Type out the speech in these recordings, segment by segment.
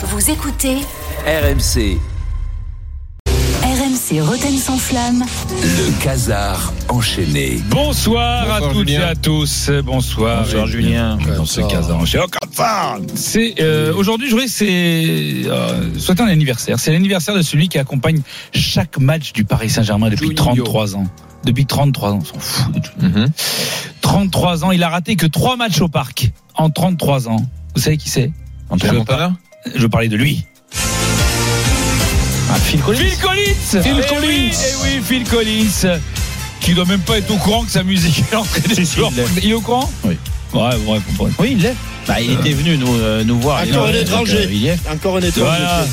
Vous écoutez RMC, RMC Roten sans flamme. le casar enchaîné. Bonsoir, à toutes Julien. et à tous. Bonsoir, Bonsoir, Et Julien. Dans ce cas enchaîné. Oh, C'est euh, aujourd'hui, je voudrais c'est euh, souhaiter un anniversaire. C'est l'anniversaire de celui qui accompagne chaque match du Paris Saint-Germain depuis Juninho. 33 ans. Depuis 33 ans, on s'en fout. de Juninho. 33 ans, il a raté que 3 matchs au parc en 33 ans. Vous savez qui c'est? Veux Montana? Je veux parler de lui. Ah, Phil Collins. Phil Collins Phil Eh Collins. oui, eh oui, Phil Collins Qui doit même pas être au courant que sa musique est entrée des joueurs. il est au courant Oui. Ouais, ouais, comprends. Oui, il l'est. Bah, il était venu nous, euh, nous voir. Encore Il un est- étranger. donc, euh, Il est. Encore un étranger. Voilà.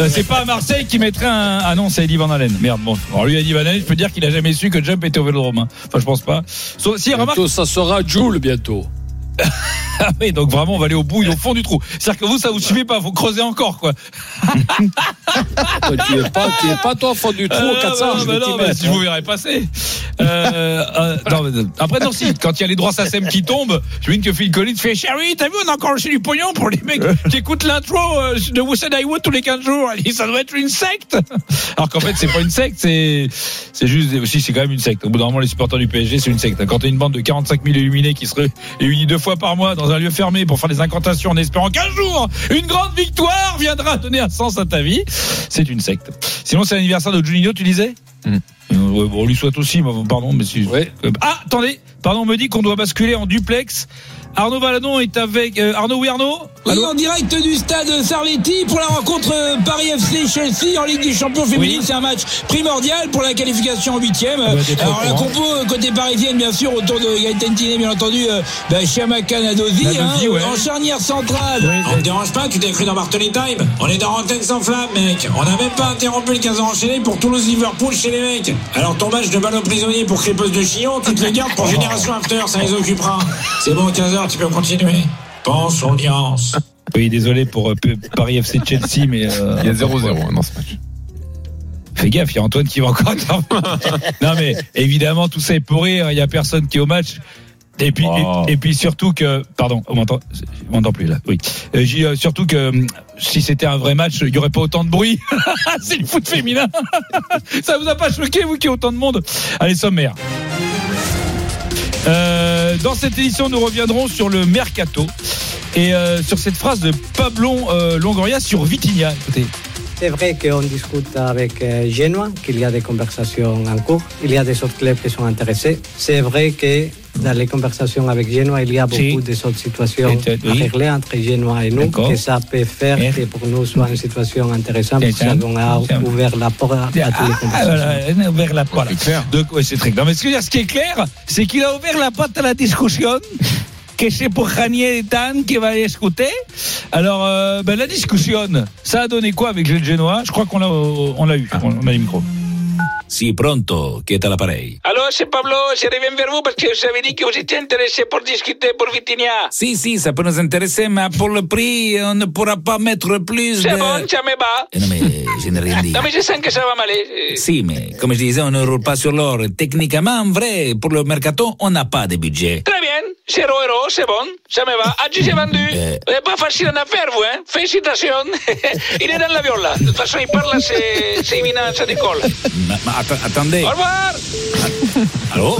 Euh, c'est pas à Marseille qui mettrait un. Ah non, c'est Eddie Van Halen. Merde, bon. Alors lui, Eddie Van Halen, je peux dire qu'il a jamais su que Jump était au vélodrome. hein. Enfin, je pense pas. Sauf- si, remarque. Ça sera Joule bientôt. Ah oui, donc vraiment, on va aller au bout et au fond du trou. C'est-à-dire que vous, ça vous suffit pas, faut creuser encore, quoi. Tu es pas, pas toi au fond du trou Ah, 400, bah, je bah vais non, bah, si je vous verrais passer. Euh, euh, non, mais, après, non, si, quand il y a les droits SACEM qui tombent, je me dis que Phil Collins fait Chérie, t'as vu, on a encore lâché du pognon pour les mecs qui écoutent l'intro euh, de Would tous les 15 jours. Ça doit être une secte. Alors qu'en fait, c'est pas une secte, c'est, juste, aussi, c'est quand même une secte. Au bout d'un moment, les supporters du PSG, c'est une secte. Quand t'as une bande de 45 000 illuminés qui se ré- réunit deux fois par mois dans un lieu fermé pour faire des incantations en espérant qu'un jour, une grande victoire viendra donner un sens à ta vie, c'est une secte. Sinon, c'est l'anniversaire de Juninho, tu disais? Mm. Euh, bon, on lui souhaite aussi, mais pardon, mais si. Ouais. Ah, attendez, pardon, on me dit qu'on doit basculer en duplex. Arnaud Valadon est avec. euh, Arnaud, oui, Arnaud Oui, Allô en direct du stade Sarletti pour la rencontre euh, Paris FC Chelsea en Ligue des Champions féminines. Oui. C'est un match primordial pour la qualification en huitième. bah, Alors la courant. compo euh, côté parisienne, bien sûr, autour de Gaëtan Tiné, bien entendu, euh, bah, hein, ouais. en charnière centrale. Oui, on ne dérange pas, tu t'es cru dans Bartoli Time. On est dans Antenne sans flamme, mec. On n'a même pas interrompu le 15 ans enchaîné pour Toulouse-Liverpool chez les mecs. Alors ton match de balle aux prisonniers pour Crépose de Chillon, tu te le gardes pour Génération After, ça les occupera. C'est bon, 15 heures, tu peux continuer. Pense audience. Oui, désolé pour euh, Paris FC Chelsea, mais. euh, Il y a 0-0 dans ce match. Fais gaffe, il y a Antoine qui va encore. Non, mais évidemment, tout ça est pour rire. Il y a personne qui est au match. Et puis, Oh. et, et puis surtout que, pardon, on m'entend, on m'entend plus là. Oui. Euh, j'ai, euh, surtout que hum, si c'était un vrai match, il y aurait pas autant de bruit. C'est le foot féminin. Ça vous a pas choqué vous qui y ait autant de monde? Allez sommaire. Euh, dans cette édition, nous reviendrons sur le mercato et euh, sur cette phrase de Pablo euh, Longoria sur Vitinha. Écoutez. C'est vrai qu'on discute avec Genoa, qu'il y a des conversations en cours. Il y a des autres clubs qui sont intéressés. C'est vrai que dans les conversations avec Genoa, il y a Si. beaucoup de autres situations oui. régler entre Genoa et nous, que ça peut faire Et- que pour nous soit une situation intéressante, parce ça- qu'on a ouvert la porte à toutes les Ah, conversations. voilà, vers la porte. C'est clair. Donc, ouais, c'est très clair. Mais ce, que ce qui est clair, c'est qu'il a ouvert la porte à la discussion. Que c'est pour Ranier et Dan qui va écouter. Alors, euh, ben, la discussion, ça a donné quoi avec le Genoa? Je crois qu'on l'a, on l'a eu. On a le micro. Si pronto, qui est à l'appareil c'est Pablo, je reviens vers vous parce que vous avez dit que vous étiez intéressé pour discuter pour Vitinha. Si, si, ça peut nous intéresser, mais pour le prix, on ne pourra pas mettre plus de... ça me va. Eh Non, mais je n'ai rien dit. mais je sens que ça va m'aller. Si, mais comme je disais, on ne roule pas sur l'or. Techniquement, vrai, pour le mercato, on n'a pas de budget. Très bien, 0 euros, c'est bon, ça me va. Ah, j'ai vendu. Euh. Pas facile en affaire, vous, hein. Félicitations. il est dans l'avion, là. De toute façon, il parle, c'est, c'est imminent, ça décolle. Ma- ma- atta- attendez. Au revoir. Allô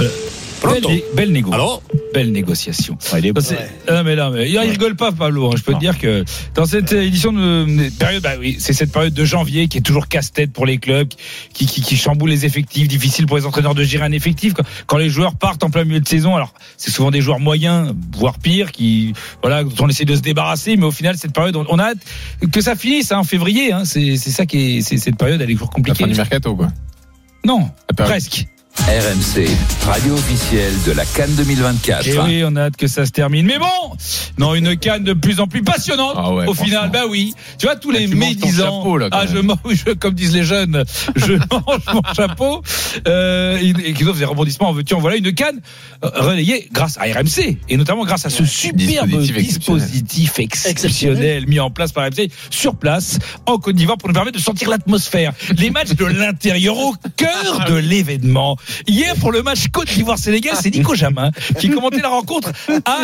Pronto Belle, belle négo. Allô Belle négociation. Ça, c'est- Ah, non, mais là, mais, il rigole pas, Pablo. hein. Je peux te dire que dans cette édition de période, bah oui, c'est cette période de janvier qui est toujours casse-tête pour les clubs, qui, qui, qui chamboule les effectifs, difficile pour les entraîneurs de gérer un effectif. Quand, les joueurs partent en plein milieu de saison, alors c'est souvent des joueurs moyens, voire pires, qui, voilà, dont on essaie de se débarrasser, mais au final, cette période, on a hâte que ça finisse hein, en février. Hein, c'est ça qui est, cette période, elle est toujours La compliquée. fin du mercato, quoi. Non, La presque. RMC, radio officielle de la Cannes 2024. Et Eh oui, on a hâte que ça se termine. Mais bon, non, une canne de plus en plus passionnante. Ah ouais, au final, bah oui. Tu vois, tous les tu manges ton médisants. chapeau, là, quand ah, je je- comme disent les jeunes, je mange mon chapeau. Euh, et, et qui doivent des rebondissements en veux-tu, en voilà une canne euh, relayée grâce à RMC. Et notamment grâce à ce superbe Dispositif dispositif, exceptionnel mis en place par RMC sur place en Côte d'Ivoire pour nous permettre de sentir l'atmosphère. Les matchs de l'intérieur au cœur de l'événement. Hier, pour le match Côte d'Ivoire-Sénégal, c'est Nico Jamin qui commentait la rencontre à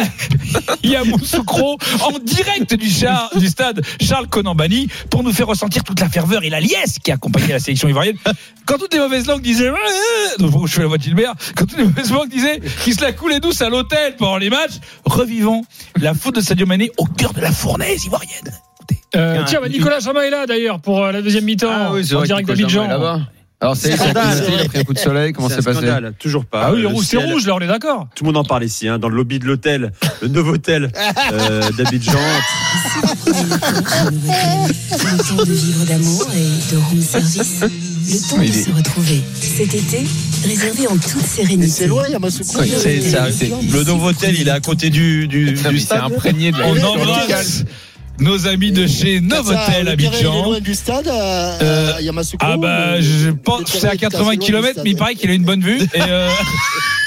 Yamoussoukro en direct du, char- du stade Charles Conambani pour nous faire ressentir toute la ferveur et la liesse qui accompagnait la sélection ivoirienne. Quand toutes les mauvaises langues disaient, ouais, donc, je fais la voix de Gilbert, quand toutes les mauvaises langues disaient qu'il se la coulait douce à l'hôtel pendant les matchs, revivons la faute de Sadio Mané au cœur de la fournaise ivoirienne. Euh, tiens, bah, Nicolas Jamin est là d'ailleurs pour euh, la deuxième mi-temps Ah oui, c'est en vrai direct d'Abidjan. Alors c'est scandale. il a pris un coup de soleil, comment C'est passé scandale, toujours pas. Ah oui, Euh, le c'est rouge, là on est d'accord. Tout le monde en parle ici, hein, dans le lobby de l'hôtel, le nouveau hôtel euh, d'Abidjan. Le temps de vivre d'amour et de room service. Le temps de Il se retrouver. Cet été, réservé en toute sérénité. C'est loin, Yamasouko. Oui, c'est- c'est- c'est- c'est- Le Novotel, il est à côté du, du, du C'est imprégné de la On embrasse. Nos amis de chez Novotel il est Abidjan. loin du stade à, Euh, à Yamasouko. Ah bah ou- je pense que c'est à est assez 80 loin du km mais il paraît qu'il a une bonne vue et euh,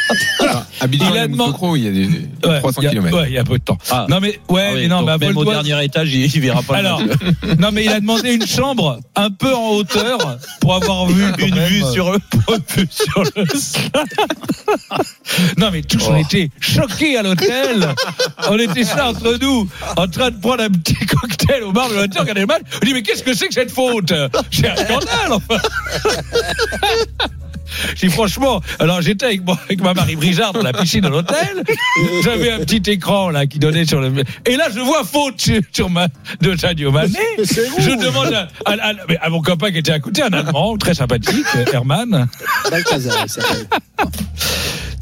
Abidjan, Il a il demandé- il y a des ouais, 300 il y a- km. ouais, il y a peu de temps. Ah. Non mais ouais, Ah oui, mais non, donc bah, même au dernier étage, il, il verra pas. le Alors, non mais il a demandé une chambre un peu en hauteur pour avoir vu quand une même, vue euh, sur vue sur le. Non mais tous on était choqués à l'hôtel. On était là entre nous, en train de prendre un petit cocktail au bar de l'hôtel, regarder le match. On dit mais qu'est-ce que c'est que cette faute? C'est un scandale enfin. J'ai franchement, alors j'étais avec, moi- avec ma Marie Brijard dans la piscine de l'hôtel. J'avais un petit écran là qui donnait sur le. Et là, je vois faute sur, sur ma, de Sadio Mané. Je demande à, à- à- mais à mon copain qui était à côté, un Allemand très sympathique, euh, Herman. Balthazar, il s'appelle.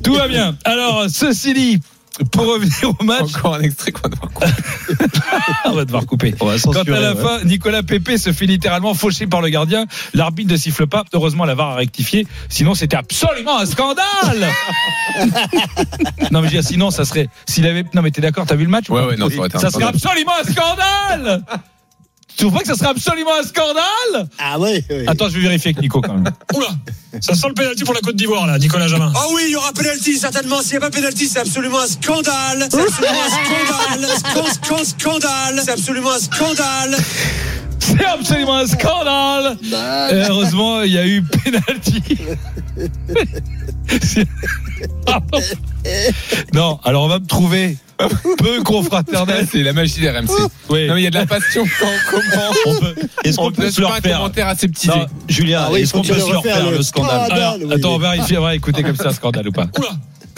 Tout va bien. Alors, ceci dit, pour revenir au match, Encore un extrait qu'on va devoir couper. on va devoir couper. On va Quand à la ouais. fin, Nicolas Pépé se fait littéralement faucher par le gardien, l'arbitre ne siffle pas. Heureusement, la VAR a rectifié. Sinon, c'était absolument un scandale. non, mais je veux dire, sinon, ça serait. S'il avait. Non, mais t'es d'accord, t'as vu le match ou Ouais, ouais, non, ça Ça serait absolument un scandale. Tu trouves pas que ça serait absolument un scandale? Ah ouais, ouais. Attends, je vais vérifier avec Nico quand même. Oula, ça sent le pénalty pour la Côte d'Ivoire là, Nicolas Jamin. Ah oui, il y aura penalty, certainement. S'il n'y a pas penalty, c'est absolument un scandale. C'est absolument un scandale. Scan- scan- scandale. C'est absolument un scandale. C'est absolument un scandale. Bah, Et heureusement, il y a eu penalty. Non, alors on va me trouver peu confraternel. C'est la magie des RMC. Oui. Non, mais il y a de la passion quand on peut, est-ce On qu'on peut peut se se le faire commentaire aseptisé. Non, Julien, Ah oui, est-ce qu'on peut se le refaire refaire le le scandale scandale Alors, oui, attends, on vérifie, on va écouter comme ça un scandale ou pas. Oula,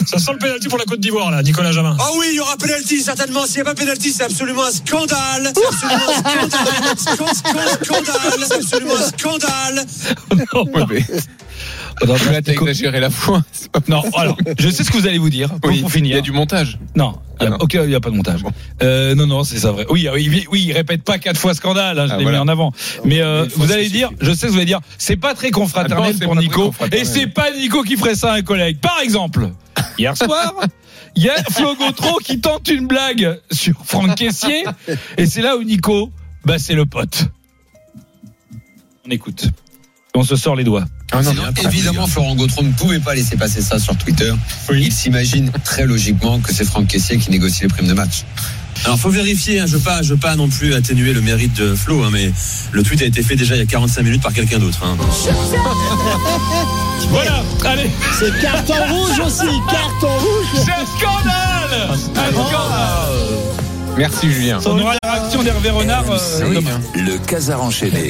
ça sent le pénalty pour la Côte d'Ivoire là, Nicolas Jamin. Ah oui, il y aura penalty, certainement. S'il n'y a pas penalty, c'est absolument un scandale. C'est absolument un scandale. Scan- scan- scandale. C'est absolument un scandale. Mais- Non, la foi. alors, je sais ce que vous allez vous dire Oui, pour Il y a du montage. Non, Ah non. ok, il n'y a pas de montage. Euh, non, non, c'est ça vrai. Oui, oui, oui, oui, il répète pas quatre fois scandale, hein, je Ah, l'ai voilà. mis en avant. Mais euh, vous allez dire, je sais ce que vous allez dire, c'est pas très confraternel Ah pour Nico. Et c'est pas Nico qui ferait ça à un collègue. Par exemple, hier soir, il y a Flo Gautreau qui tente une blague sur Franck Caissier. Et c'est là où Nico, bah, c'est le pote. On écoute. On se sort les doigts. Ah non, Sinon, évidemment, Florent Gautreau ne pouvait pas laisser passer ça sur Twitter. Il s'imagine très logiquement que c'est Franck Caissier qui négocie les primes de match. Alors, faut vérifier. hein, je veux pas, je veux pas non plus atténuer le mérite de Flo, hein, mais le tweet a été fait déjà il y a 45 minutes par quelqu'un d'autre. hein. Voilà, allez, C'est carton rouge aussi, carton rouge. c'est un scandale Un scandale Merci Julien. On aura la réaction d'Hervé Renard euh, demain. Le Casar enchaîné.